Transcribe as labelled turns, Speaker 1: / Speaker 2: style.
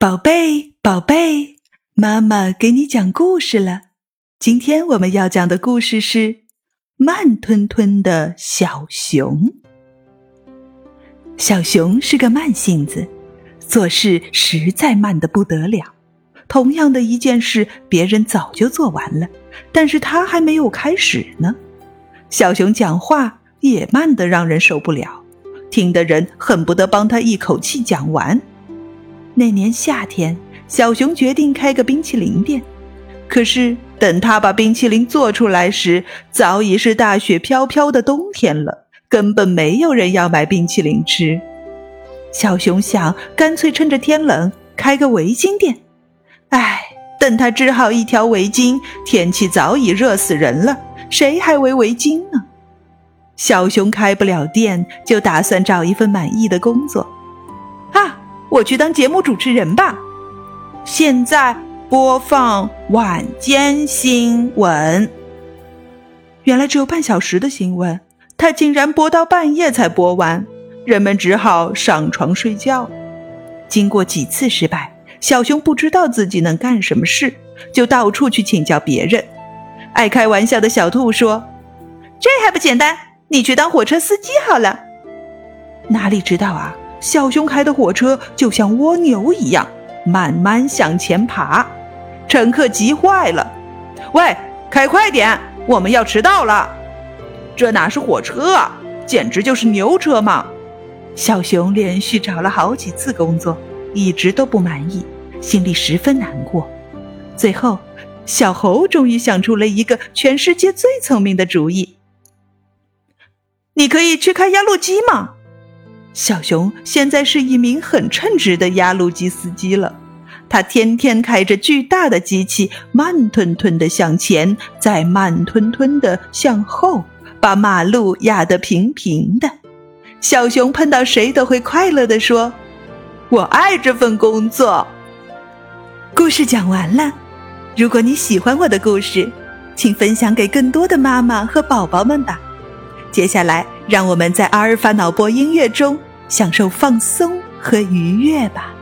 Speaker 1: 宝贝，宝贝，妈妈给你讲故事了。今天我们要讲的故事是《慢吞吞的小熊》。小熊是个慢性子，做事实在慢得不得了。同样的一件事，别人早就做完了，但是他还没有开始呢。小熊讲话也慢得让人受不了，听的人恨不得帮他一口气讲完。那年夏天，小熊决定开个冰淇淋店。可是等他把冰淇淋做出来时，早已是大雪飘飘的冬天了，根本没有人要买冰淇淋吃。小熊想，干脆趁着天冷开个围巾店。唉，等他织好一条围巾，天气早已热死人了，谁还围围巾呢？小熊开不了店，就打算找一份满意的工作。我去当节目主持人吧。现在播放晚间新闻。原来只有半小时的新闻，他竟然播到半夜才播完，人们只好上床睡觉。经过几次失败，小熊不知道自己能干什么事，就到处去请教别人。爱开玩笑的小兔说：“这还不简单，你去当火车司机好了。”哪里知道啊！小熊开的火车就像蜗牛一样，慢慢向前爬，乘客急坏了：“喂，开快点，我们要迟到了！”这哪是火车啊，简直就是牛车嘛！小熊连续找了好几次工作，一直都不满意，心里十分难过。最后，小猴终于想出了一个全世界最聪明的主意：“你可以去开压路机吗？”小熊现在是一名很称职的压路机司机了，他天天开着巨大的机器，慢吞吞地向前，再慢吞吞地向后，把马路压得平平的。小熊碰到谁都会快乐地说：“我爱这份工作。”故事讲完了，如果你喜欢我的故事，请分享给更多的妈妈和宝宝们吧。接下来，让我们在阿尔法脑波音乐中。享受放松和愉悦吧。